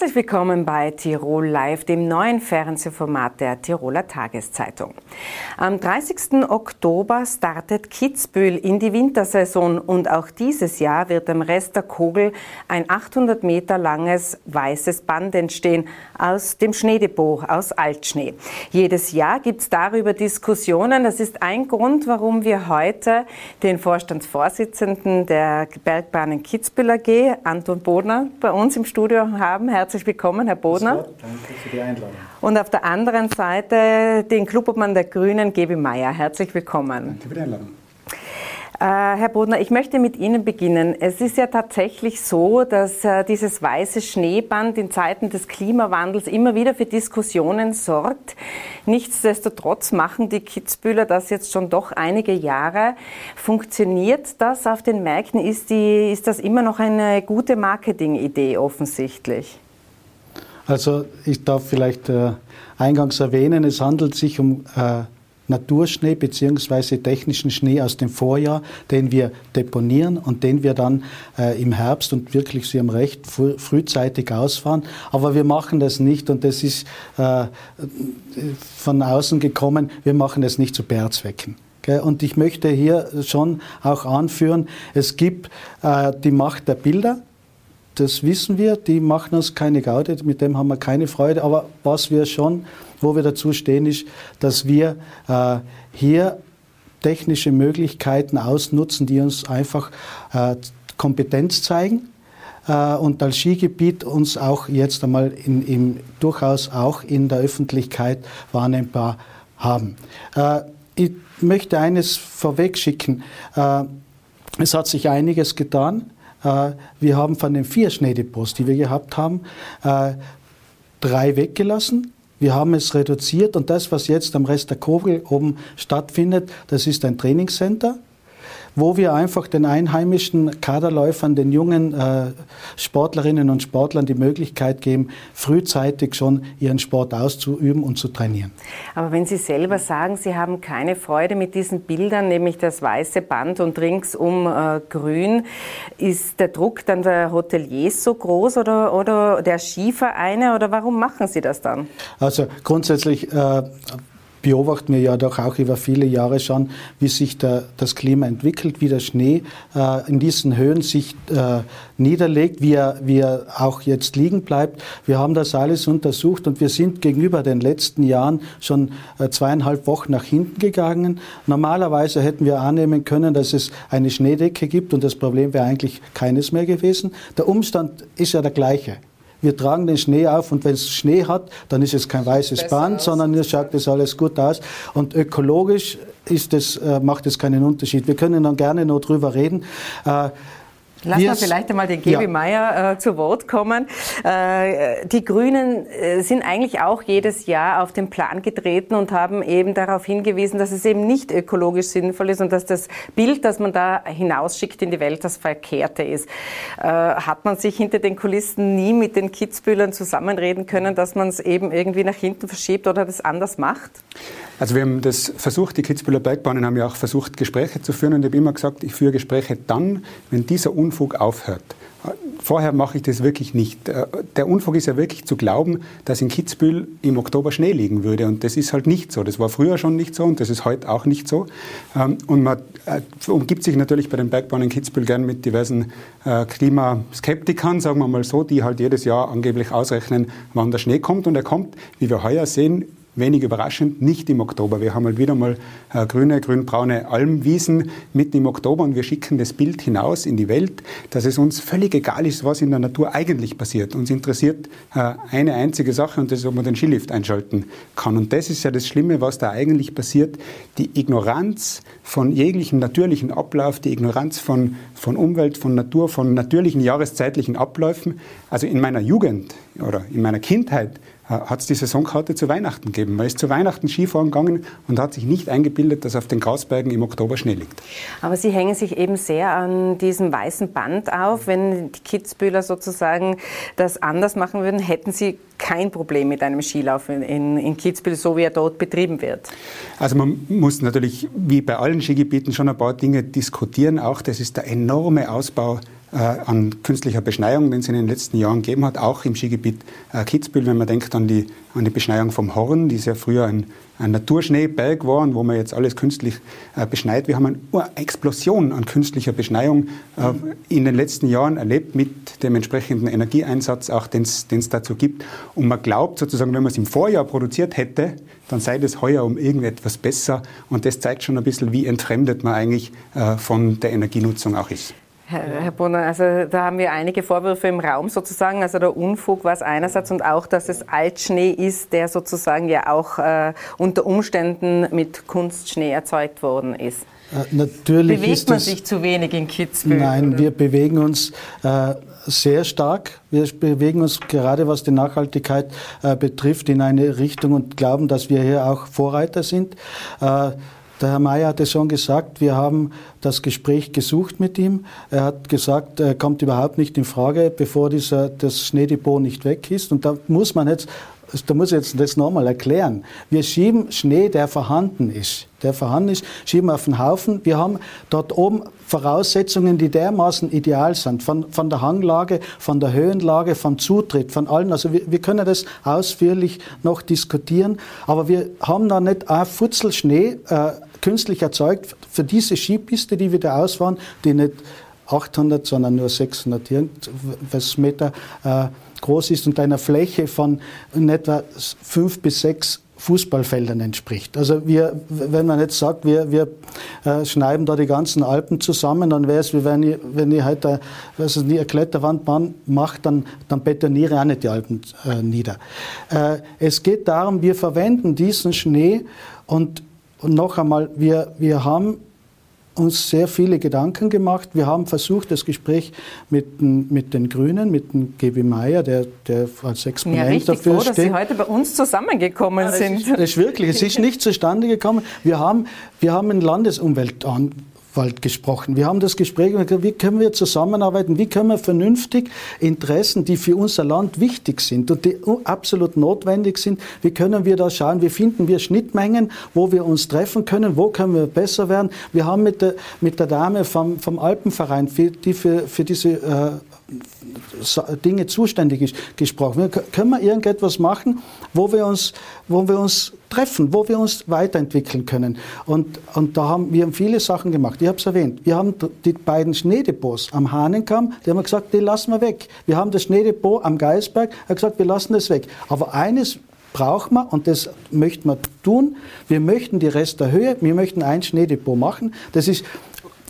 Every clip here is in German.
Herzlich willkommen bei Tirol Live, dem neuen Fernsehformat der Tiroler Tageszeitung. Am 30. Oktober startet Kitzbühel in die Wintersaison und auch dieses Jahr wird am Rest der Kogel ein 800 Meter langes weißes Band entstehen aus dem Schneedepot, aus Altschnee. Jedes Jahr gibt es darüber Diskussionen. Das ist ein Grund, warum wir heute den Vorstandsvorsitzenden der Bergbahnen Kitzbühel AG, Anton Bodner, bei uns im Studio haben. Herzlich willkommen, Herr Bodner. Danke für die Einladung. Und auf der anderen Seite den Clubobmann der Grünen, Gebi Meier. Herzlich willkommen. Danke für die Einladung. Äh, Herr Bodner, ich möchte mit Ihnen beginnen. Es ist ja tatsächlich so, dass äh, dieses weiße Schneeband in Zeiten des Klimawandels immer wieder für Diskussionen sorgt. Nichtsdestotrotz machen die Kitzbühler das jetzt schon doch einige Jahre. Funktioniert das auf den Märkten? Ist, die, ist das immer noch eine gute Marketingidee offensichtlich? Also ich darf vielleicht äh, eingangs erwähnen, es handelt sich um äh, Naturschnee bzw. technischen Schnee aus dem Vorjahr, den wir deponieren und den wir dann äh, im Herbst und wirklich, Sie haben recht, früh, frühzeitig ausfahren. Aber wir machen das nicht und das ist äh, von außen gekommen, wir machen das nicht zu PR-Zwecken. Und ich möchte hier schon auch anführen, es gibt äh, die Macht der Bilder, das wissen wir, die machen uns keine Gaude, mit dem haben wir keine Freude. Aber was wir schon, wo wir dazu stehen, ist, dass wir äh, hier technische Möglichkeiten ausnutzen, die uns einfach äh, Kompetenz zeigen äh, und als Skigebiet uns auch jetzt einmal in, in, durchaus auch in der Öffentlichkeit wahrnehmbar haben. Äh, ich möchte eines vorweg schicken. Äh, es hat sich einiges getan. Äh, wir haben von den vier Schneedepots, die wir gehabt haben, äh, drei weggelassen. Wir haben es reduziert und das, was jetzt am Rest der Kogel oben stattfindet, das ist ein Trainingscenter wo wir einfach den einheimischen Kaderläufern, den jungen äh, Sportlerinnen und Sportlern die Möglichkeit geben, frühzeitig schon ihren Sport auszuüben und zu trainieren. Aber wenn Sie selber sagen, Sie haben keine Freude mit diesen Bildern, nämlich das weiße Band und ringsum äh, grün, ist der Druck dann der Hoteliers so groß oder, oder der Skivereine oder warum machen Sie das dann? Also grundsätzlich äh, beobachten wir ja doch auch über viele Jahre schon, wie sich der, das Klima entwickelt, wie der Schnee äh, in diesen Höhen sich äh, niederlegt, wie er, wie er auch jetzt liegen bleibt. Wir haben das alles untersucht und wir sind gegenüber den letzten Jahren schon äh, zweieinhalb Wochen nach hinten gegangen. Normalerweise hätten wir annehmen können, dass es eine Schneedecke gibt und das Problem wäre eigentlich keines mehr gewesen. Der Umstand ist ja der gleiche wir tragen den Schnee auf und wenn es Schnee hat, dann ist es kein weißes Band, aus. sondern es schaut das alles gut aus. Und ökologisch ist das, äh, macht es keinen Unterschied. Wir können dann gerne noch drüber reden. Lass mal vielleicht einmal den Gebi ja. Meier äh, zu Wort kommen. Äh, die Grünen äh, sind eigentlich auch jedes Jahr auf den Plan getreten und haben eben darauf hingewiesen, dass es eben nicht ökologisch sinnvoll ist und dass das Bild, das man da hinausschickt in die Welt, das Verkehrte ist. Äh, hat man sich hinter den Kulissen nie mit den Kitzbühlern zusammenreden können, dass man es eben irgendwie nach hinten verschiebt oder das anders macht? Also wir haben das versucht, die Kitzbüheler Bergbahnen haben ja auch versucht, Gespräche zu führen und ich habe immer gesagt, ich führe Gespräche dann, wenn dieser Unfug aufhört. Vorher mache ich das wirklich nicht. Äh, der Unfug ist ja wirklich zu glauben, dass in Kitzbühel im Oktober Schnee liegen würde. Und das ist halt nicht so. Das war früher schon nicht so und das ist heute auch nicht so. Ähm, und man äh, umgibt sich natürlich bei den Bergbahnen in Kitzbühel gern mit diversen äh, Klimaskeptikern, sagen wir mal so, die halt jedes Jahr angeblich ausrechnen, wann der Schnee kommt. Und er kommt, wie wir heuer sehen, wenig überraschend, nicht im Oktober. Wir haben halt wieder mal äh, grüne, grünbraune Almwiesen mitten im Oktober und wir schicken das Bild hinaus in die Welt, dass es uns völlig egal ist, was in der Natur eigentlich passiert. Uns interessiert äh, eine einzige Sache und das ist, ob man den Skilift einschalten kann. Und das ist ja das Schlimme, was da eigentlich passiert. Die Ignoranz von jeglichem natürlichen Ablauf, die Ignoranz von, von Umwelt, von Natur, von natürlichen jahreszeitlichen Abläufen. Also in meiner Jugend oder in meiner Kindheit hat es die Saisonkarte zu Weihnachten gegeben. Man ist zu Weihnachten Skifahren gegangen und hat sich nicht eingebildet, dass auf den Grausbergen im Oktober Schnee liegt. Aber Sie hängen sich eben sehr an diesem weißen Band auf. Wenn die Kitzbühler sozusagen das anders machen würden, hätten Sie kein Problem mit einem Skilauf in, in Kitzbühel, so wie er dort betrieben wird? Also man muss natürlich, wie bei allen Skigebieten, schon ein paar Dinge diskutieren. Auch das ist der enorme Ausbau äh, an künstlicher Beschneiung, den es in den letzten Jahren gegeben hat, auch im Skigebiet äh, Kitzbühel, wenn man denkt an die, an die Beschneiung vom Horn, die ja früher ein, ein Naturschneeberg war und wo man jetzt alles künstlich äh, beschneit. Wir haben eine Explosion an künstlicher Beschneiung äh, in den letzten Jahren erlebt mit dem entsprechenden Energieeinsatz, auch den es dazu gibt. Und man glaubt sozusagen, wenn man es im Vorjahr produziert hätte, dann sei das heuer um irgendetwas besser. Und das zeigt schon ein bisschen, wie entfremdet man eigentlich äh, von der Energienutzung auch ist. Herr, Herr Brunner, also da haben wir einige Vorwürfe im Raum sozusagen. Also der Unfug war es einerseits und auch, dass es Altschnee ist, der sozusagen ja auch äh, unter Umständen mit Kunstschnee erzeugt worden ist. Äh, natürlich Bewegt man sich zu wenig in Kitzbühel? Nein, oder? wir bewegen uns äh, sehr stark. Wir bewegen uns gerade was die Nachhaltigkeit äh, betrifft in eine Richtung und glauben, dass wir hier auch Vorreiter sind. Äh, der Herr Mayer hat es schon gesagt, wir haben das Gespräch gesucht mit ihm. Er hat gesagt, er kommt überhaupt nicht in Frage, bevor dieser, das Schneedepot nicht weg ist. Und da muss man jetzt, da muss ich jetzt das nochmal erklären. Wir schieben Schnee, der vorhanden ist, der vorhanden ist, schieben auf den Haufen. Wir haben dort oben Voraussetzungen, die dermaßen ideal sind, von, von der Hanglage, von der Höhenlage, vom Zutritt, von allen. Also wir, wir können das ausführlich noch diskutieren, aber wir haben da nicht ein Futzel Schnee, äh, künstlich erzeugt für diese Skipiste, die wir da ausfahren, die nicht 800, sondern nur 600 irgendwas Meter äh, groß ist und einer Fläche von in etwa fünf bis sechs Fußballfeldern entspricht. Also wir, wenn man jetzt sagt, wir, wir äh, schneiden da die ganzen Alpen zusammen, dann wäre es wie wenn ich, wenn ich heute halt, was ist, eine Kletterwand mache, dann, dann betoniere ich auch nicht die Alpen äh, nieder. Äh, es geht darum, wir verwenden diesen Schnee und und noch einmal, wir, wir haben uns sehr viele Gedanken gemacht. Wir haben versucht, das Gespräch mit, mit den Grünen, mit dem G.B. Meyer, der, der als Exponent ja, dafür froh, steht. dass Sie heute bei uns zusammengekommen ja, sind. Es ist, ist wirklich, es ist nicht zustande gekommen. Wir haben, wir haben ein Landesumweltamt Wald gesprochen. Wir haben das Gespräch wie können wir zusammenarbeiten, wie können wir vernünftig Interessen, die für unser Land wichtig sind und die absolut notwendig sind, wie können wir da schauen, wie finden wir Schnittmengen, wo wir uns treffen können, wo können wir besser werden. Wir haben mit der, mit der Dame vom, vom Alpenverein, die für, für diese äh, Dinge zuständig gesprochen. Können wir irgendetwas machen, wo wir uns, wo wir uns treffen, wo wir uns weiterentwickeln können? Und, und da haben wir viele Sachen gemacht. Ich habe es erwähnt. Wir haben die beiden Schneedepots am Hahnenkamm, die haben gesagt, die lassen wir weg. Wir haben das Schneedepot am Geisberg, er hat gesagt, wir lassen das weg. Aber eines braucht man, und das möchten wir tun, wir möchten die Rest der Höhe, wir möchten ein Schneedepot machen. Das ist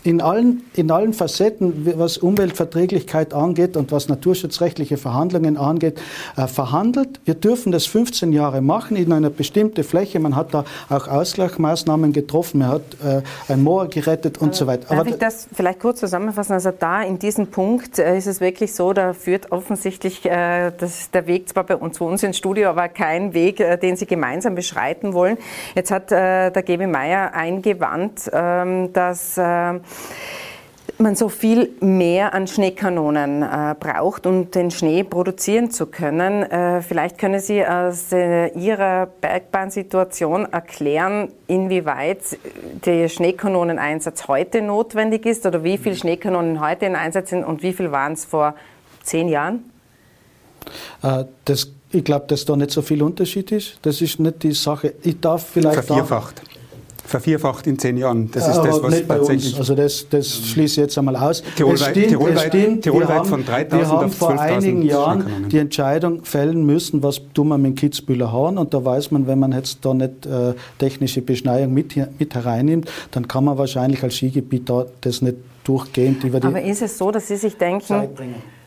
in allen, in allen Facetten, was Umweltverträglichkeit angeht und was naturschutzrechtliche Verhandlungen angeht, äh, verhandelt. Wir dürfen das 15 Jahre machen in einer bestimmten Fläche. Man hat da auch Ausgleichsmaßnahmen getroffen, man hat äh, ein Moor gerettet und so weiter. Darf Aber ich das vielleicht kurz zusammenfassen? Also da in diesem Punkt äh, ist es wirklich so, da führt offensichtlich äh, das, der Weg zwar bei uns, zu uns ins Studio, aber kein Weg, äh, den Sie gemeinsam beschreiten wollen. Jetzt hat äh, der Gebi Meier eingewandt, ähm, dass man so viel mehr an Schneekanonen äh, braucht, um den Schnee produzieren zu können. Äh, vielleicht können Sie aus äh, Ihrer Bergbahnsituation erklären, inwieweit der Schneekanoneneinsatz heute notwendig ist oder wie viele Schneekanonen heute in Einsatz sind und wie viel waren es vor zehn Jahren? Äh, das, ich glaube, dass da nicht so viel Unterschied ist. Das ist nicht die Sache. Ich darf vielleicht. Vervierfacht vervierfacht in zehn Jahren. Das ist Aber das, was nicht tatsächlich. Also das, das schließe ich jetzt einmal aus. Tirolweit, stimmt, Tirolweit, stimmt, Tirolweit von 3000 Wir haben vor einigen Jahren die Entscheidung fällen müssen, was tun wir mit Kitzbühler Horn und da weiß man, wenn man jetzt da nicht äh, technische Beschneiung mit, mit hereinnimmt, dann kann man wahrscheinlich als Skigebiet da das nicht durchgehend über die Aber ist es so, dass Sie sich denken,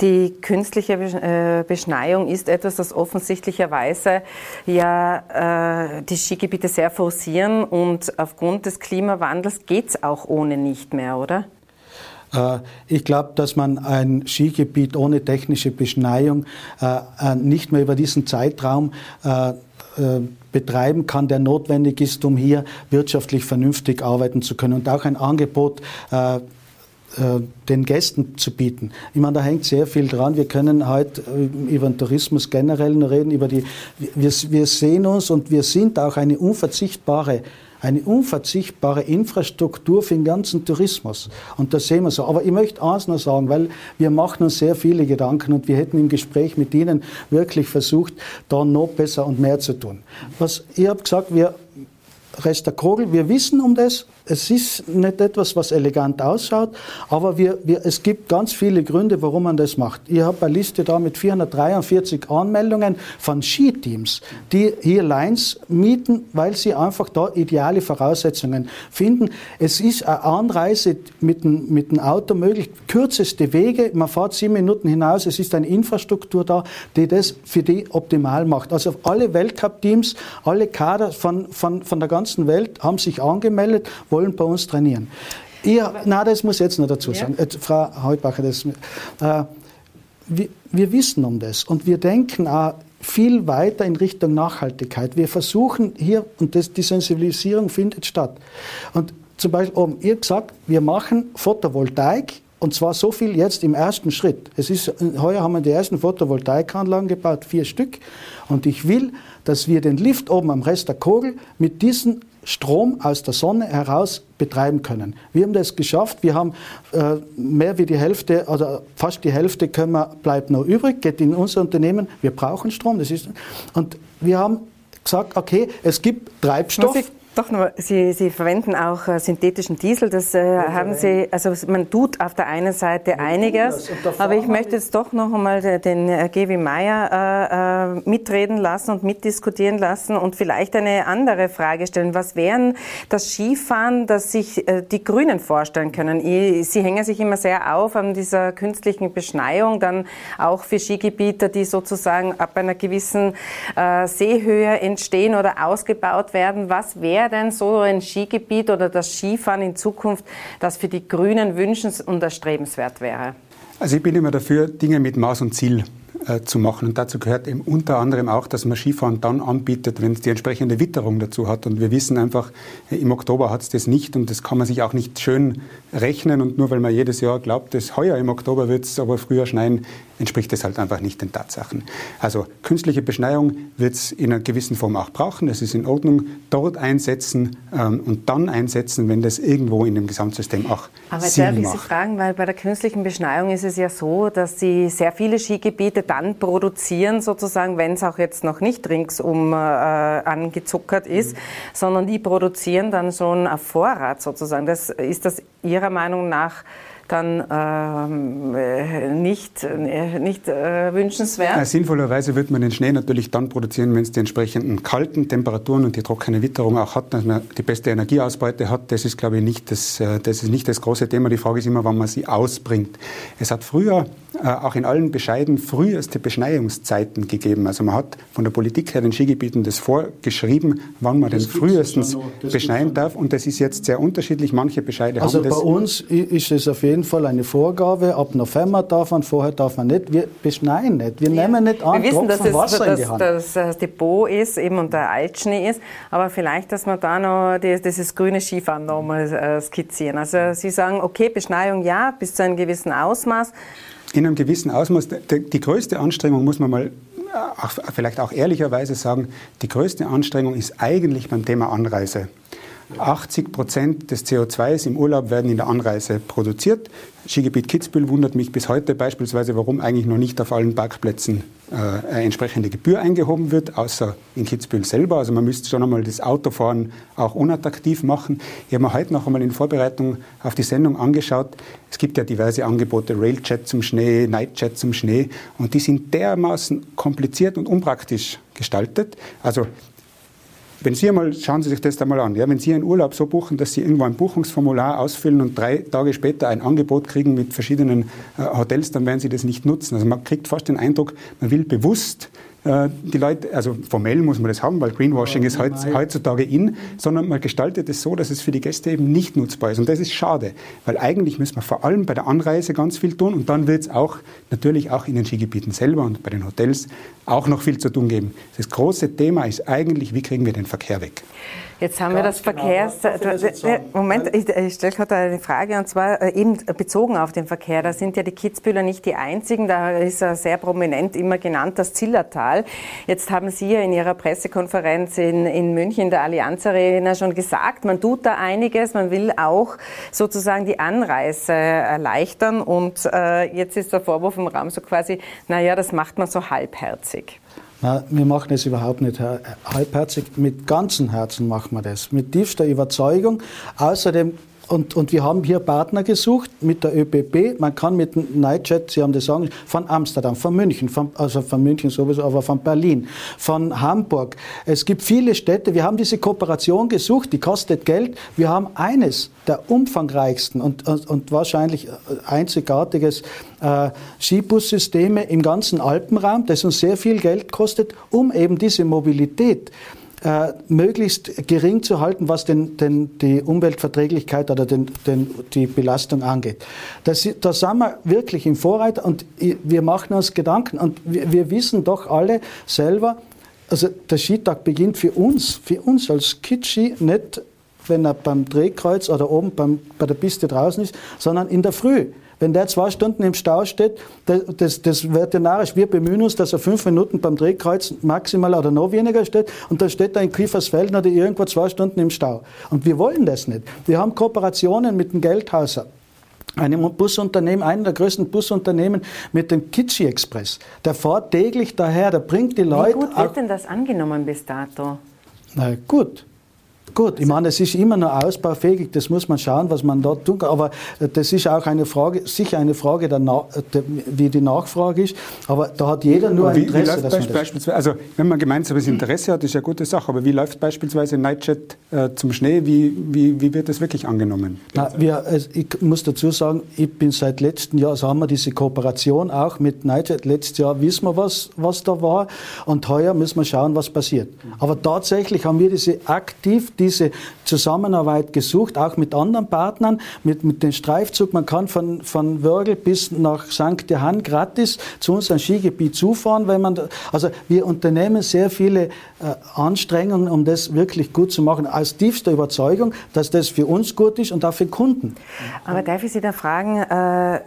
die künstliche äh, Beschneiung ist etwas, das offensichtlicherweise ja äh, die Skigebiete sehr forcieren und aufgrund des Klimawandels geht es auch ohne nicht mehr, oder? Äh, ich glaube, dass man ein Skigebiet ohne technische Beschneiung äh, nicht mehr über diesen Zeitraum betreiben kann, der notwendig ist, um hier wirtschaftlich vernünftig arbeiten zu können und auch ein Angebot den Gästen zu bieten. Ich meine, da hängt sehr viel dran. Wir können heute über den Tourismus generell nur reden, über die, wir, wir sehen uns und wir sind auch eine unverzichtbare eine unverzichtbare Infrastruktur für den ganzen Tourismus. Und das sehen wir so. Aber ich möchte eins noch sagen, weil wir machen uns sehr viele Gedanken und wir hätten im Gespräch mit Ihnen wirklich versucht, da noch besser und mehr zu tun. Was, ich habe gesagt, wir Rest der Kogel, wir wissen um das, es ist nicht etwas, was elegant ausschaut, aber wir, wir, es gibt ganz viele Gründe, warum man das macht. Ich habe eine Liste da mit 443 Anmeldungen von Skiteams, die hier Lines mieten, weil sie einfach da ideale Voraussetzungen finden. Es ist eine Anreise mit dem, mit dem Auto möglich, kürzeste Wege, man fährt sieben Minuten hinaus, es ist eine Infrastruktur da, die das für die optimal macht. Also alle Weltcup-Teams, alle Kader von, von, von der ganzen Welt haben sich angemeldet, wollen bei uns trainieren. Ihr, na, das muss jetzt noch dazu sagen. Ja. Äh, Frau Heutbacher, das, äh, wir, wir wissen um das und wir denken auch viel weiter in Richtung Nachhaltigkeit. Wir versuchen hier, und das, die Sensibilisierung findet statt. Und zum Beispiel, oben, ihr gesagt, wir machen Photovoltaik und zwar so viel jetzt im ersten Schritt. Es ist, heuer haben wir die ersten Photovoltaikanlagen gebaut, vier Stück. Und ich will, dass wir den Lift oben am Rest der Kogel mit diesen Strom aus der Sonne heraus betreiben können. Wir haben das geschafft. Wir haben äh, mehr wie die Hälfte oder fast die Hälfte können wir, bleibt noch übrig, geht in unser Unternehmen. Wir brauchen Strom. Das ist, und wir haben gesagt, okay, es gibt Treibstoff. Doch Sie, Sie verwenden auch äh, synthetischen Diesel. Das äh, haben Sie, also man tut auf der einen Seite einiges, aber ich möchte jetzt doch noch einmal den äh, Gewi Meyer äh, äh, mitreden lassen und mitdiskutieren lassen und vielleicht eine andere Frage stellen. Was wären das Skifahren, das sich äh, die Grünen vorstellen können? Sie hängen sich immer sehr auf an dieser künstlichen Beschneiung, dann auch für Skigebiete, die sozusagen ab einer gewissen äh, Seehöhe entstehen oder ausgebaut werden. Was wäre wäre denn so ein Skigebiet oder das Skifahren in Zukunft, das für die Grünen wünschens- und erstrebenswert wäre? Also ich bin immer dafür, Dinge mit Maß und Ziel äh, zu machen. Und dazu gehört eben unter anderem auch, dass man Skifahren dann anbietet, wenn es die entsprechende Witterung dazu hat. Und wir wissen einfach, äh, im Oktober hat es das nicht und das kann man sich auch nicht schön rechnen. Und nur weil man jedes Jahr glaubt, dass heuer im Oktober wird es aber früher schneien, entspricht das halt einfach nicht den Tatsachen. Also künstliche Beschneiung wird es in einer gewissen Form auch brauchen. Das ist in Ordnung. Dort einsetzen ähm, und dann einsetzen, wenn das irgendwo in dem Gesamtsystem auch Aber Sinn darf ich Sie fragen, weil bei der künstlichen Beschneiung ist es ja so, dass Sie sehr viele Skigebiete dann produzieren, sozusagen, wenn es auch jetzt noch nicht ringsum äh, angezuckert ist, mhm. sondern die produzieren dann schon auf Vorrat sozusagen. Das, ist das Ihrer Meinung nach dann ähm, äh, nicht, äh, nicht äh, wünschenswert? Ja, sinnvollerweise wird man den Schnee natürlich dann produzieren, wenn es die entsprechenden kalten Temperaturen und die trockene Witterung auch hat, dass man die beste Energieausbeute hat. Das ist, glaube ich, nicht das, äh, das, ist nicht das große Thema. Die Frage ist immer, wann man sie ausbringt. Es hat früher auch in allen Bescheiden früheste Beschneiungszeiten gegeben. Also man hat von der Politik her den Skigebieten das vorgeschrieben, wann man das den frühestens beschneien darf. Und das ist jetzt sehr unterschiedlich. Manche Bescheide also haben das. Also bei uns ist es auf jeden Fall eine Vorgabe. Ab November darf man, vorher darf man nicht. Wir beschneien nicht. Wir ja. nehmen nicht an, Wir wissen, dass es, Wasser dass, in die Hand. dass das Depot ist eben und der Altschnee ist. Aber vielleicht, dass wir da noch die, dieses grüne Skifahren noch mal äh, skizzieren. Also Sie sagen, okay, Beschneiung ja, bis zu einem gewissen Ausmaß in einem gewissen Ausmaß. Die, größte Anstrengung, muss man mal auch, vielleicht auch ehrlicherweise sagen, die größte Anstrengung ist eigentlich beim Thema Anreise. 80 Prozent des CO2s im Urlaub werden in der Anreise produziert. Skigebiet Kitzbühel wundert mich bis heute beispielsweise, warum eigentlich noch nicht auf allen Parkplätzen äh, eine entsprechende Gebühr eingehoben wird, außer in Kitzbühel selber. Also man müsste schon einmal das Autofahren auch unattraktiv machen. Ich habe mir heute noch einmal in Vorbereitung auf die Sendung angeschaut. Es gibt ja diverse Angebote, Railjet zum Schnee, Nightjet zum Schnee, und die sind dermaßen kompliziert und unpraktisch gestaltet. Also wenn Sie einmal, schauen Sie sich das einmal an, ja, wenn Sie einen Urlaub so buchen, dass Sie irgendwo ein Buchungsformular ausfüllen und drei Tage später ein Angebot kriegen mit verschiedenen äh, Hotels, dann werden Sie das nicht nutzen. Also man kriegt fast den Eindruck, man will bewusst die Leute, also formell muss man das haben, weil Greenwashing ja, ist heutzutage in, sondern man gestaltet es so, dass es für die Gäste eben nicht nutzbar ist. Und das ist schade, weil eigentlich müssen wir vor allem bei der Anreise ganz viel tun und dann wird es auch natürlich auch in den Skigebieten selber und bei den Hotels auch noch viel zu tun geben. Das große Thema ist eigentlich, wie kriegen wir den Verkehr weg? Jetzt haben Ganz wir das genau. Verkehrs... Moment, ich, ich stelle gerade eine Frage und zwar äh, eben bezogen auf den Verkehr. Da sind ja die Kitzbühler nicht die einzigen. Da ist er sehr prominent immer genannt das Zillertal. Jetzt haben Sie ja in Ihrer Pressekonferenz in, in München, der Allianz Arena, schon gesagt, man tut da einiges. Man will auch sozusagen die Anreise erleichtern. Und äh, jetzt ist der Vorwurf im Raum so quasi, naja, das macht man so halbherzig. Na, wir machen es überhaupt nicht halbherzig. Mit ganzem Herzen machen wir das. Mit tiefster Überzeugung. Außerdem und, und wir haben hier Partner gesucht mit der ÖBB. Man kann mit Nightjet, Sie haben das sagen, von Amsterdam, von München, von, also von München sowieso, aber von Berlin, von Hamburg. Es gibt viele Städte. Wir haben diese Kooperation gesucht, die kostet Geld. Wir haben eines der umfangreichsten und, und, und wahrscheinlich einzigartiges äh, Skibussysteme im ganzen Alpenraum, das uns sehr viel Geld kostet, um eben diese Mobilität äh, möglichst gering zu halten, was den, den, die Umweltverträglichkeit oder den, den, die Belastung angeht. Das, da sind wir wirklich im Vorreiter und wir machen uns Gedanken und wir, wir wissen doch alle selber, also der Skitag beginnt für uns, für uns als Kitschi nicht, wenn er beim Drehkreuz oder oben beim, bei der Piste draußen ist, sondern in der Früh. Wenn der zwei Stunden im Stau steht, das, das narrisch. Wir bemühen uns, dass er fünf Minuten beim Drehkreuz maximal oder noch weniger steht und dann steht er in Kiefersfelden oder irgendwo zwei Stunden im Stau. Und wir wollen das nicht. Wir haben Kooperationen mit dem Geldhauser einem Busunternehmen, einer der größten Busunternehmen mit dem Kitschi Express. Der fährt täglich daher, der bringt die Leute. Wie gut wird denn das angenommen bis dato? Na gut. Gut, ich meine, es ist immer noch ausbaufähig, das muss man schauen, was man da tun kann. Aber äh, das ist auch eine Frage, sicher eine Frage, der äh, der, wie die Nachfrage ist. Aber da hat jeder nur ein Interesse. Wie, wie läuft beispielsweise, also wenn man gemeinsames Interesse hat, ist ja eine gute Sache. Aber wie läuft beispielsweise Nightjet äh, zum Schnee? Wie, wie, wie wird das wirklich angenommen? Na, wir, also ich muss dazu sagen, ich bin seit letztem Jahr, also haben wir diese Kooperation auch mit Nightjet. Letztes Jahr wissen wir, was, was da war. Und heuer müssen wir schauen, was passiert. Aber tatsächlich haben wir diese aktiv, die diese Zusammenarbeit gesucht, auch mit anderen Partnern, mit, mit dem Streifzug. Man kann von, von Wörgl bis nach St. Johann gratis zu unserem Skigebiet zufahren, wenn man, also wir unternehmen sehr viele äh, Anstrengungen, um das wirklich gut zu machen, aus tiefster Überzeugung, dass das für uns gut ist und auch für Kunden. Aber darf ich Sie da fragen, äh,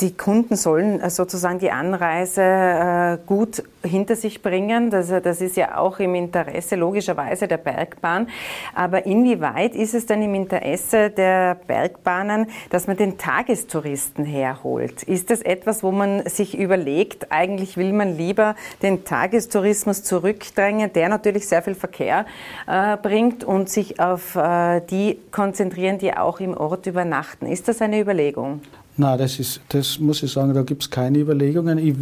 die Kunden sollen äh, sozusagen die Anreise äh, gut hinter sich bringen. Das, das, ist ja auch im Interesse logischerweise der Bergbahn. Aber inwieweit ist es dann im Interesse der Bergbahnen, dass man den Tagestouristen herholt? Ist das etwas, wo man sich überlegt, eigentlich will man lieber den Tagestourismus zurückdrängen, der natürlich sehr viel Verkehr äh, bringt und sich auf äh, die konzentrieren, die auch im Ort übernachten? Ist das eine Überlegung? Nein, das, ist, das muss ich sagen, da gibt es keine Überlegungen. Ich,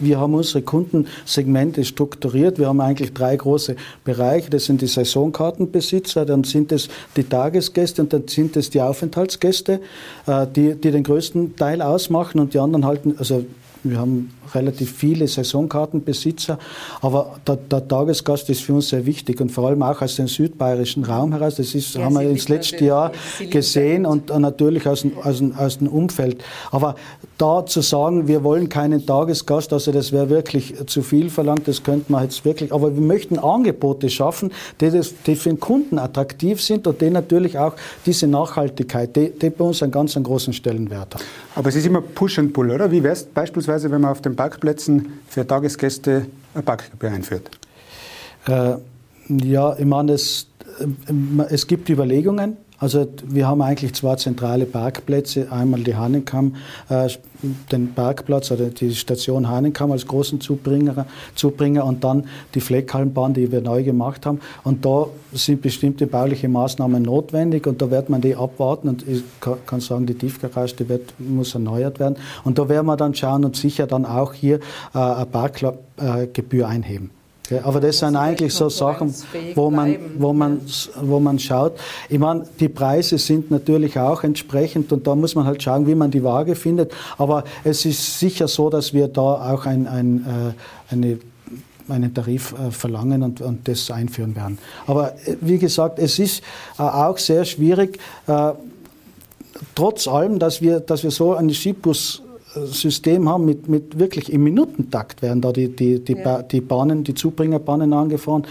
wir haben unsere Kundensegmente strukturiert. Wir haben eigentlich drei große Bereiche. Das sind die Saisonkartenbesitzer, dann sind es die Tagesgäste und dann sind es die Aufenthaltsgäste, äh, die, die den größten Teil ausmachen und die anderen halten, also wir haben relativ viele Saisonkartenbesitzer, aber der, der, Tagesgast ist für uns sehr wichtig und vor allem auch aus dem südbayerischen Raum heraus. Das ist, ja, haben wir ins letzte Jahr gesehen und natürlich aus dem, aus, dem, aus dem Umfeld. Aber da zu sagen, wir wollen keinen Tagesgast, also das wäre wirklich zu viel verlangt, das könnte man jetzt wirklich, aber wir möchten Angebote schaffen, die, das, die für den Kunden attraktiv sind und die natürlich auch diese Nachhaltigkeit, die, die bei uns einen ganz einen großen Stellenwert hat. Aber es ist immer Push and Pull, oder? Wie wäre es beispielsweise, wenn man auf dem Parkplätzen für Tagesgäste eine Parkgebühr einführt? Äh, ja, ich meine, es, äh, es gibt Überlegungen. Also wir haben eigentlich zwei zentrale Parkplätze. Einmal die Hahnenkamm, äh, den Parkplatz oder die Station Hahnenkamm als großen Zubringer, Zubringer und dann die Fleckhallenbahn, die wir neu gemacht haben. Und da sind bestimmte bauliche Maßnahmen notwendig und da wird man die abwarten und ich kann sagen, die Tiefgarage die wird, muss erneuert werden. Und da werden wir dann schauen und sicher dann auch hier äh, eine Parkgebühr einheben. Ja, aber das sind eigentlich so Sachen, wo man, wo, man, wo man schaut. Ich meine, die Preise sind natürlich auch entsprechend und da muss man halt schauen, wie man die Waage findet. Aber es ist sicher so, dass wir da auch ein, ein, äh, eine einen Tarif äh, verlangen und, und das einführen werden. Aber äh, wie gesagt, es ist äh, auch sehr schwierig, äh, trotz allem, dass wir, dass wir so ein Skibus System haben mit, mit wirklich im Minutentakt werden da die, die, die, ja. die Bahnen, die Zubringerbahnen angefahren,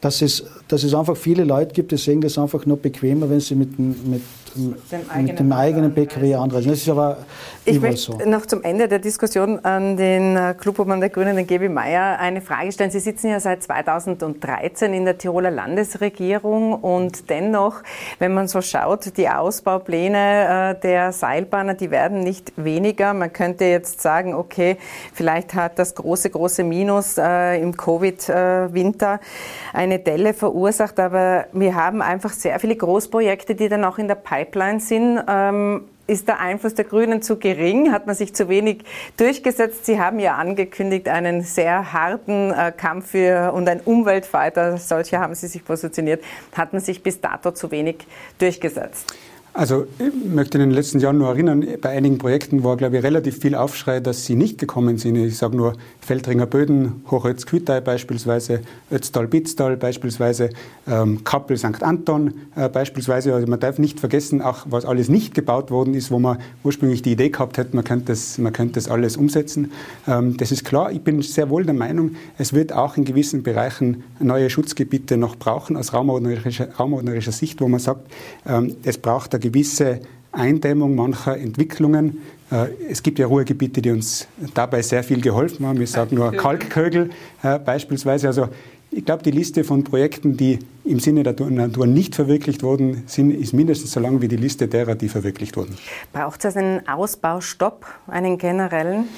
dass es, dass es einfach viele Leute gibt, die sehen das einfach nur bequemer, wenn sie mit, mit mit dem eigenen PKW anreisen. Das ist aber ich möchte so. noch zum Ende der Diskussion an den äh, Clubobmann der Grünen, den Gebi Meier, eine Frage stellen. Sie sitzen ja seit 2013 in der Tiroler Landesregierung und dennoch, wenn man so schaut, die Ausbaupläne äh, der Seilbahnen, die werden nicht weniger. Man könnte jetzt sagen, okay, vielleicht hat das große, große Minus äh, im Covid-Winter eine Delle verursacht, aber wir haben einfach sehr viele Großprojekte, die dann auch in der Pipeline Pipeline sind. Ist der Einfluss der Grünen zu gering? Hat man sich zu wenig durchgesetzt? Sie haben ja angekündigt, einen sehr harten äh, Kampf für und ein Umweltfighter, solche haben Sie sich positioniert. Hat man sich bis dato zu wenig durchgesetzt? Also ich möchte in den letzten Jahren nur erinnern, bei einigen Projekten war, glaube ich, relativ viel Aufschrei, dass sie nicht gekommen sind. Ich sage nur Feldringer Böden, Hochölz-Kütei beispielsweise, Ötztal-Bitztal beispielsweise, ähm, Kappel St. Anton äh, beispielsweise. Also man darf nicht vergessen, auch was alles nicht gebaut worden ist, wo man ursprünglich die Idee gehabt hätte, man könnte das, man könnte das alles umsetzen. Ähm, das ist klar. Ich bin sehr wohl der Meinung, es wird auch in gewissen Bereichen neue Schutzgebiete noch brauchen, aus raumordnerischer, raumordnerischer Sicht, wo man sagt, ähm, es braucht eine gewisse Eindämmung mancher Entwicklungen. Äh, es gibt ja Ruhegebiete, die uns dabei sehr viel geholfen haben. Ich sage nur Kalkkögel äh, beispielsweise. Also ich glaube, die Liste von Projekten, die im Sinne der Natur nicht verwirklicht wurden, sind, ist mindestens so lang wie die Liste derer, die verwirklicht wurden. Braucht es einen Ausbaustopp, einen generellen?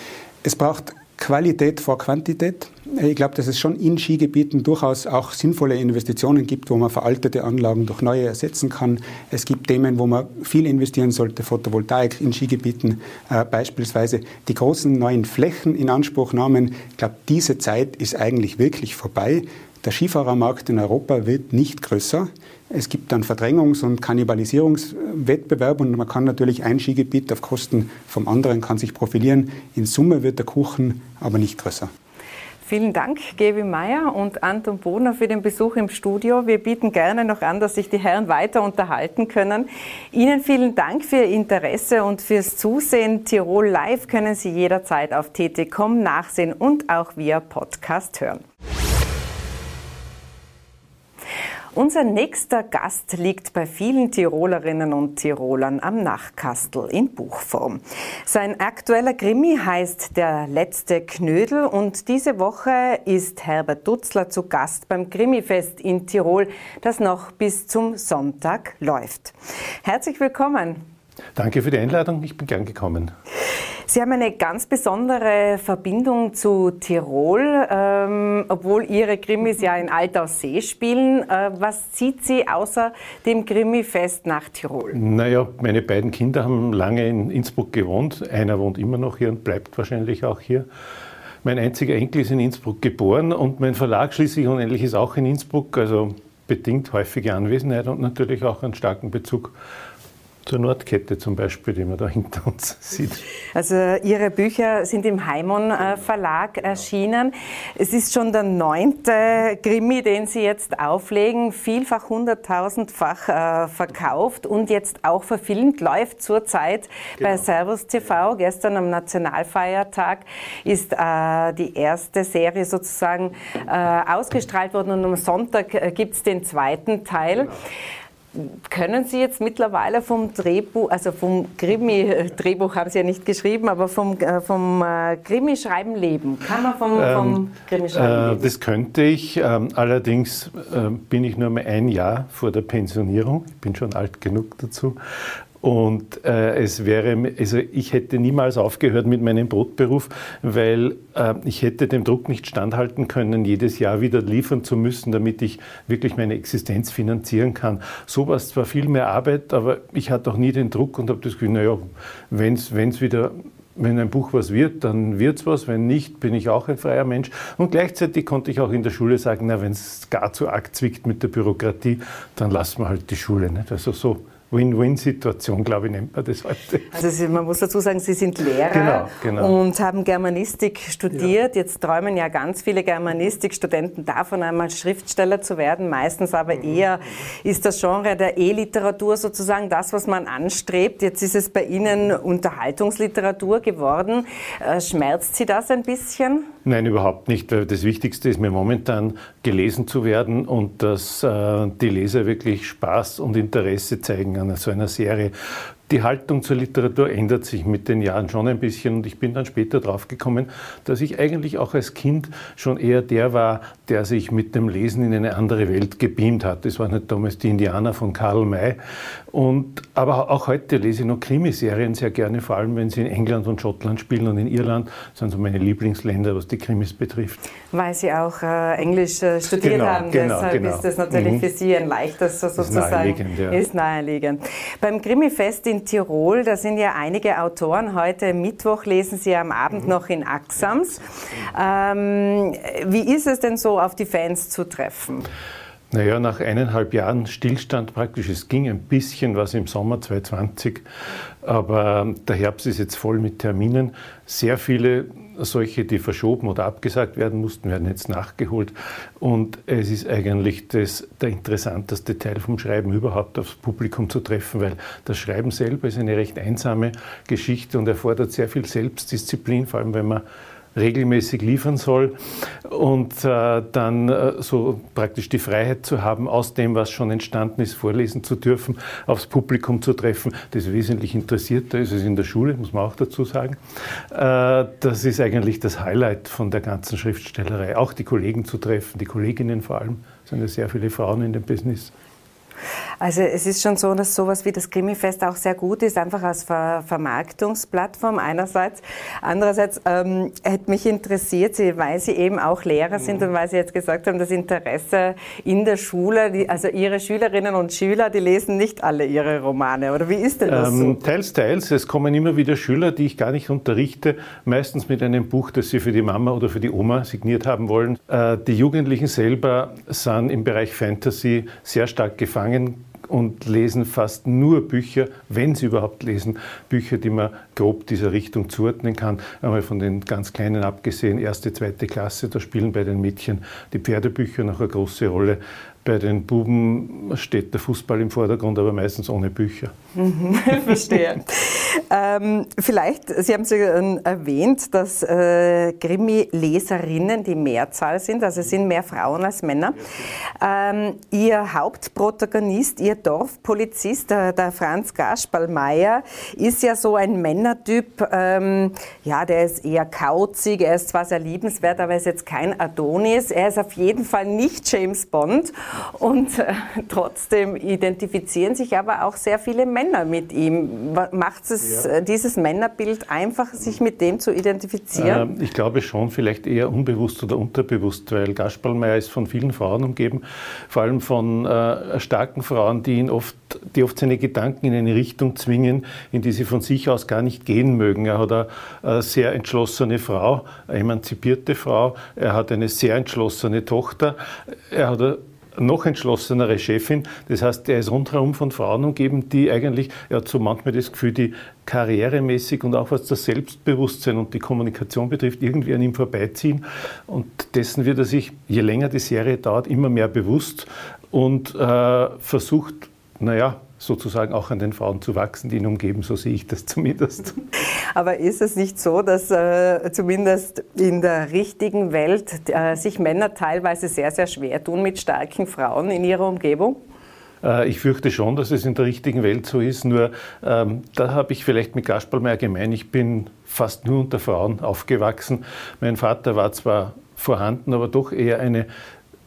Es braucht Qualität vor Quantität. Ich glaube, dass es schon in Skigebieten durchaus auch sinnvolle Investitionen gibt, wo man veraltete Anlagen durch neue ersetzen kann. Es gibt Themen, wo man viel investieren sollte, Photovoltaik in Skigebieten äh, beispielsweise. Die großen neuen Flächen in Anspruchnahmen, ich glaube, diese Zeit ist eigentlich wirklich vorbei. Der Skifahrermarkt in Europa wird nicht größer. Es gibt dann Verdrängungs- und Kannibalisierungswettbewerb und man kann natürlich ein Skigebiet auf Kosten vom anderen kann sich profilieren. In Summe wird der Kuchen aber nicht größer. Vielen Dank, Gevi Meyer und Anton Bohner, für den Besuch im Studio. Wir bieten gerne noch an, dass sich die Herren weiter unterhalten können. Ihnen vielen Dank für Ihr Interesse und fürs Zusehen. Tirol Live können Sie jederzeit auf tt.com nachsehen und auch via Podcast hören. Unser nächster Gast liegt bei vielen Tirolerinnen und Tirolern am Nachkastel in Buchform. Sein aktueller Krimi heißt Der letzte Knödel und diese Woche ist Herbert Dutzler zu Gast beim Krimifest in Tirol, das noch bis zum Sonntag läuft. Herzlich willkommen. Danke für die Einladung, ich bin gern gekommen. Sie haben eine ganz besondere Verbindung zu Tirol, ähm, obwohl Ihre Krimis ja in Altaussee spielen. Äh, was zieht Sie außer dem Krimi-Fest nach Tirol? Naja, meine beiden Kinder haben lange in Innsbruck gewohnt. Einer wohnt immer noch hier und bleibt wahrscheinlich auch hier. Mein einziger Enkel ist in Innsbruck geboren und mein Verlag schließlich unendlich ist auch in Innsbruck, also bedingt häufige Anwesenheit und natürlich auch einen starken Bezug zur Nordkette zum Beispiel, die man da hinter uns sieht. Also Ihre Bücher sind im Heimon äh, Verlag erschienen. Es ist schon der neunte Krimi, den Sie jetzt auflegen, vielfach hunderttausendfach äh, verkauft und jetzt auch verfilmt, läuft zurzeit genau. bei Servus TV. Gestern am Nationalfeiertag ist äh, die erste Serie sozusagen ausgestrahlt worden und am Sonntag gibt es den zweiten Teil. Genau. Können Sie jetzt mittlerweile vom Drehbuch, also vom Krimi-Drehbuch haben Sie ja nicht geschrieben, aber vom, äh, vom äh, Krimi-Schreiben leben? Kann man vom, ähm, vom Krimi-Schreiben äh, leben? Das könnte ich. Ähm, allerdings äh, bin ich nur mal ein Jahr vor der Pensionierung. Ich bin schon alt genug dazu. Und äh, es wäre, also ich hätte niemals aufgehört mit meinem Brotberuf, weil äh, ich hätte dem Druck nicht standhalten können, jedes Jahr wieder liefern zu müssen, damit ich wirklich meine Existenz finanzieren kann. So war es zwar viel mehr Arbeit, aber ich hatte auch nie den Druck und habe das Gefühl, naja, wenn es wieder wenn ein Buch was wird, dann wird es was. Wenn nicht, bin ich auch ein freier Mensch. Und gleichzeitig konnte ich auch in der Schule sagen, na, wenn es gar zu arg zwickt mit der Bürokratie, dann lassen wir halt die Schule. Nicht? Also so Win-Win-Situation, glaube ich, nennt man das heute. Also man muss dazu sagen, Sie sind Lehrer genau, genau. und haben Germanistik studiert. Ja. Jetzt träumen ja ganz viele Germanistikstudenten davon, einmal Schriftsteller zu werden. Meistens aber mhm. eher ist das Genre der E-Literatur sozusagen das, was man anstrebt. Jetzt ist es bei Ihnen Unterhaltungsliteratur geworden. Äh, schmerzt Sie das ein bisschen? Nein, überhaupt nicht. Das Wichtigste ist mir momentan gelesen zu werden und dass äh, die Leser wirklich Spaß und Interesse zeigen an so einer Serie die Haltung zur Literatur ändert sich mit den Jahren schon ein bisschen und ich bin dann später draufgekommen, dass ich eigentlich auch als Kind schon eher der war, der sich mit dem Lesen in eine andere Welt gebeamt hat. Das waren halt damals die Indianer von Karl May. Und, aber auch heute lese ich noch Krimiserien sehr gerne, vor allem wenn sie in England und Schottland spielen und in Irland. Das sind so meine Lieblingsländer, was die Krimis betrifft. Weil Sie auch äh, Englisch äh, studiert genau, haben, genau, deshalb genau. ist das natürlich mhm. für Sie ein leichtes sozusagen. Ist naheliegend. Ja. Ist naheliegend. Beim Krimifest in Tirol, da sind ja einige Autoren. Heute Mittwoch lesen Sie am Abend mhm. noch in Axams. Ähm, wie ist es denn so, auf die Fans zu treffen? Naja, nach eineinhalb Jahren Stillstand praktisch. Es ging ein bisschen was im Sommer 2020, aber der Herbst ist jetzt voll mit Terminen. Sehr viele solche, die verschoben oder abgesagt werden mussten, werden jetzt nachgeholt. Und es ist eigentlich das, der interessanteste Teil vom Schreiben überhaupt aufs Publikum zu treffen, weil das Schreiben selber ist eine recht einsame Geschichte und erfordert sehr viel Selbstdisziplin, vor allem wenn man regelmäßig liefern soll und äh, dann äh, so praktisch die Freiheit zu haben, aus dem, was schon entstanden ist, vorlesen zu dürfen, aufs Publikum zu treffen, das wesentlich interessierter ist als in der Schule, muss man auch dazu sagen. Äh, das ist eigentlich das Highlight von der ganzen Schriftstellerei, auch die Kollegen zu treffen, die Kolleginnen vor allem, es sind ja sehr viele Frauen in dem Business. Also es ist schon so, dass sowas wie das Krimifest auch sehr gut ist, einfach als Ver Vermarktungsplattform einerseits. Andererseits ähm, hätte mich interessiert, Sie, weil Sie eben auch Lehrer sind mhm. und weil Sie jetzt gesagt haben, das Interesse in der Schule, die, also Ihre Schülerinnen und Schüler, die lesen nicht alle Ihre Romane, oder wie ist denn das ähm, so? Teils, teils. Es kommen immer wieder Schüler, die ich gar nicht unterrichte, meistens mit einem Buch, das sie für die Mama oder für die Oma signiert haben wollen. Äh, die Jugendlichen selber sind im Bereich Fantasy sehr stark gefangen und lesen fast nur Bücher, wenn sie überhaupt lesen, Bücher, die man grob dieser Richtung zuordnen kann. Einmal von den ganz Kleinen abgesehen, erste, zweite Klasse, da spielen bei den Mädchen die Pferdebücher noch eine große Rolle. Bei den Buben steht der Fußball im Vordergrund, aber meistens ohne Bücher. Mhm, verstehe. ähm, vielleicht, Sie haben es ja erwähnt, dass äh, Krimi-Leserinnen die Mehrzahl sind, also es sind mehr Frauen als Männer. Ähm, Ihr Hauptprotagonist, Ihr Dorfpolizist, der, der Franz Gaspalmeier, ist ja so ein Männertyp, ähm, ja, der ist eher kauzig, er ist zwar sehr liebenswert, aber er ist jetzt kein Adonis. Er ist auf jeden Fall nicht James Bond und äh, trotzdem identifizieren sich aber auch sehr viele Männer mit ihm. Macht es ja. Äh, dieses Männerbild einfach, sich mit dem zu identifizieren? Äh, ich glaube schon, vielleicht eher unbewusst oder unterbewusst, weil Gaspalmeier ist von vielen Frauen umgeben, vor allem von äh, starken Frauen, die ihn oft, die oft seine Gedanken in eine Richtung zwingen, in die sie von sich aus gar nicht gehen mögen. Er hat eine, eine sehr entschlossene Frau, eine emanzipierte Frau, er hat eine sehr entschlossene Tochter, er hat eine noch entschlossenere Chefin. Das heißt, er ist rundherum von Frauen umgeben, die eigentlich, er hat so manchmal das Gefühl, die karrieremäßig und auch was das Selbstbewusstsein und die Kommunikation betrifft, irgendwie an ihm vorbeiziehen. Und dessen wird er sich, je länger die Serie dauert, immer mehr bewusst und äh, versucht, naja, sozusagen auch an den Frauen zu wachsen, die ihn umgeben, so sehe ich das zumindest. Aber ist es nicht so, dass äh, zumindest in der richtigen Welt äh, sich Männer teilweise sehr, sehr schwer tun mit starken Frauen in ihrer Umgebung? Äh, ich fürchte schon, dass es in der richtigen Welt so ist. Nur ähm, da habe ich vielleicht mit Gaspar gemein. Ich bin fast nur unter Frauen aufgewachsen. Mein Vater war zwar vorhanden, aber doch eher eine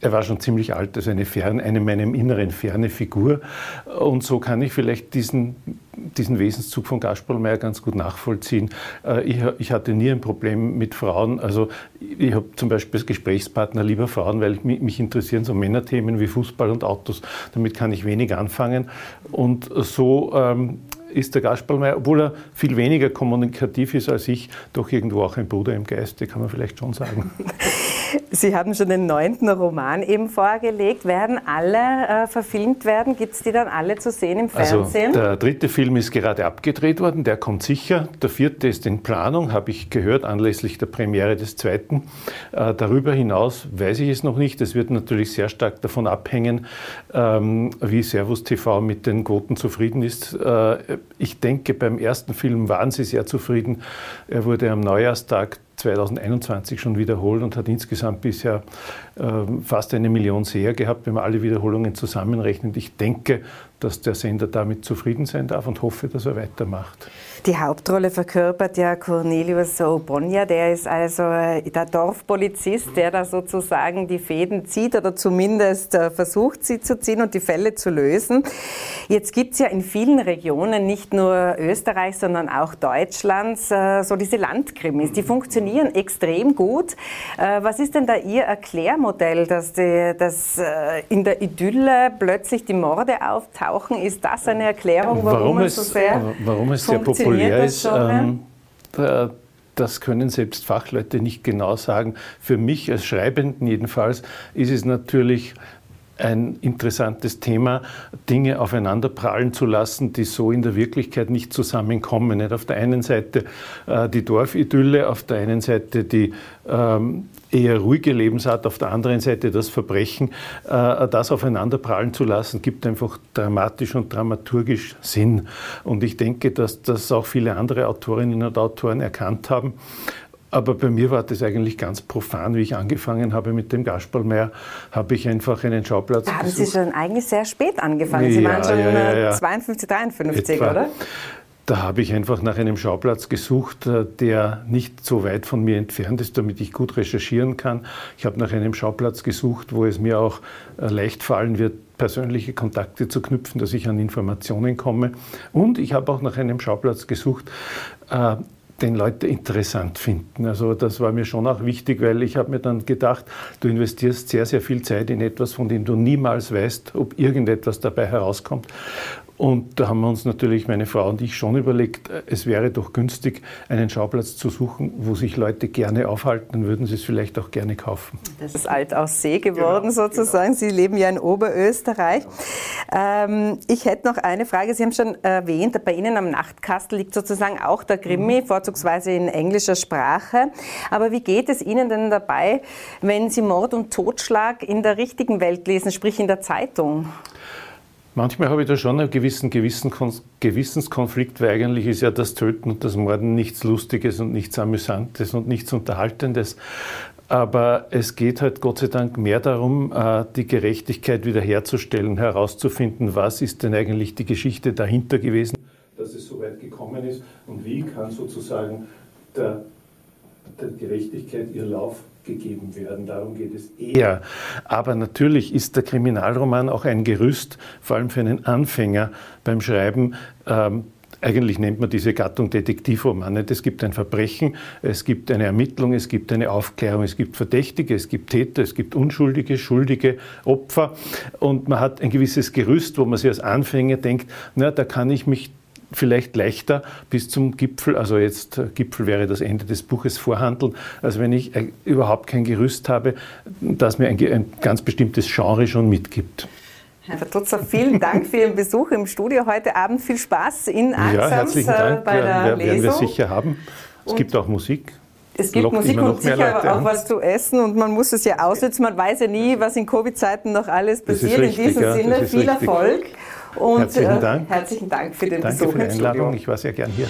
er war schon ziemlich alt, also eine, fern, eine meinem Inneren ferne Figur. Und so kann ich vielleicht diesen, diesen Wesenszug von Gaspolmeier ganz gut nachvollziehen. Äh, ich, ich, hatte nie ein Problem mit Frauen. Also ich habe zum Beispiel als Gesprächspartner lieber Frauen, weil mich, mich interessieren so Männerthemen wie Fußball und Autos. Damit kann ich wenig anfangen. Und so ähm, ist der Gaspar obwohl er viel weniger kommunikativ ist als ich, doch irgendwo auch ein Bruder im Geiste, kann man vielleicht schon sagen. Sie haben schon den neunten Roman eben vorgelegt. Werden alle äh, verfilmt werden? Gibt es die dann alle zu sehen im also, Fernsehen? Also der dritte Film ist gerade abgedreht worden, der kommt sicher. Der vierte ist in Planung, habe ich gehört, anlässlich der Premiere des zweiten. Äh, darüber hinaus weiß ich es noch nicht. Es wird natürlich sehr stark davon abhängen, ähm, wie Servus TV mit den Quoten zufrieden ist. Äh, ich denke, beim ersten Film waren sie sehr zufrieden. Er wurde am Neujahrstag 2021 schon wiederholt und hat insgesamt bisher äh, fast eine Million Seher gehabt, wenn man alle Wiederholungen zusammenrechnet. Ich denke, dass der Sender damit zufrieden sein darf und hoffe, dass er weitermacht. Die Hauptrolle verkörpert ja Cornelius Obonja, der ist also äh, der Dorfpolizist, der da sozusagen die Fäden zieht oder zumindest äh, versucht, sie zu ziehen und die Fälle zu lösen. Jetzt gibt es ja in vielen Regionen, nicht nur Österreich, sondern auch Deutschlands, äh, so diese Landkrimis. Die funktionieren extrem gut. Was ist denn da Ihr Erklärmodell, dass, die, dass in der Idylle plötzlich die Morde auftauchen? Ist das eine Erklärung, warum, warum es so sehr warum es sehr populär ist? Ähm, das können selbst Fachleute nicht genau sagen. Für mich als Schreibenden jedenfalls ist es natürlich ein interessantes Thema, Dinge aufeinander prallen zu lassen, die so in der Wirklichkeit nicht zusammenkommen. Nicht auf der einen Seite äh, die Dorfidylle, auf der einen Seite die ähm, eher ruhige Lebensart, auf der anderen Seite das Verbrechen, äh, das aufeinander prallen zu lassen, gibt einfach dramatisch und dramaturgisch Sinn. Und ich denke, dass das auch viele andere Autorinnen und Autoren erkannt haben. Aber bei mir war das eigentlich ganz profan, wie ich angefangen habe mit dem Gaspalmeier, habe ich einfach einen Schauplatz Da haben gesucht. Sie schon eigentlich sehr spät angefangen. Sie ja, waren schon ja, ja, 52, 53, Etwa. oder? Da habe ich einfach nach einem Schauplatz gesucht, äh, der nicht so weit von mir entfernt ist, damit ich gut recherchieren kann. Ich habe nach einem Schauplatz gesucht, wo es mir auch äh, leicht fallen wird, persönliche Kontakte zu knüpfen, dass ich an Informationen komme. Und ich habe auch nach einem Schauplatz gesucht, äh, den Leute interessant finden. Also das war mir schon auch wichtig, weil ich habe mir dann gedacht, du investierst sehr, sehr viel Zeit in etwas, von dem du niemals weißt, ob irgendetwas dabei herauskommt. Und da haben wir uns natürlich, meine Frau und ich, schon überlegt, es wäre doch günstig, einen Schauplatz zu suchen, wo sich Leute gerne aufhalten, dann würden sie es vielleicht auch gerne kaufen. Das ist alt aus See geworden genau, sozusagen. Genau. Sie leben ja in Oberösterreich. Ähm, ich hätte noch eine Frage. Sie haben schon erwähnt, bei Ihnen am Nachtkastel liegt sozusagen auch der Krimi, mhm. vorzugsweise in englischer Sprache. Aber wie geht es Ihnen denn dabei, wenn Sie Mord und Totschlag in der richtigen Welt lesen, sprich in der Zeitung? Manchmal habe ich da schon einen gewissen Gewissenskonflikt, weil eigentlich ist ja das Töten und das Morden nichts Lustiges und nichts Amüsantes und nichts Unterhaltendes. Aber es geht halt Gott sei Dank mehr darum, äh, die Gerechtigkeit wiederherzustellen, herauszufinden, was ist denn eigentlich die Geschichte dahinter gewesen, dass es so weit gekommen ist und wie kann sozusagen der, der Gerechtigkeit ihr Lauf gegeben werden. Darum geht es eher. Aber natürlich ist der Kriminalroman auch ein Gerüst, vor allem für einen Anfänger beim Schreiben. Ähm, eigentlich nennt man diese Gattung Detektivroman. Es gibt ein Verbrechen, es gibt eine Ermittlung, es gibt eine Aufklärung, es gibt Verdächtige, es gibt Täter, es gibt Unschuldige, Schuldige, Opfer. Und man hat ein gewisses Gerüst, wo man sich als Anfänger denkt, na, da kann ich mich vielleicht leichter bis zum Gipfel, also jetzt äh, Gipfel wäre das Ende des Buches vorhandeln, als wenn ich äh, überhaupt kein Gerüst habe, das mir ein, ein ganz bestimmtes Genre schon mitgibt. Herr Vertutzer, vielen Dank für Ihren Besuch im Studio heute Abend. Viel Spaß in Axams ja, herzlichen Dank. bei der ja, Lesung. werden wir sicher haben. Es gibt auch Musik. Es gibt Musik und sicher auch an. was zu essen und man muss es ja aussetzen. Man weiß ja nie, was in Covid-Zeiten noch alles passiert. Richtig, in diesem ja, Sinne viel richtig. Erfolg. Und herzlichen äh, Dank. herzlichen Dank für den Danke Besuch für die Einladung. Ich war sehr gern hier.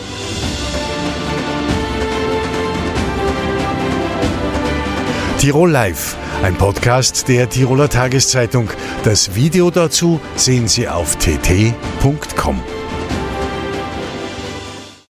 Tirol Live, ein Podcast der Tiroler Tageszeitung. Das Video dazu sehen Sie auf tt.com.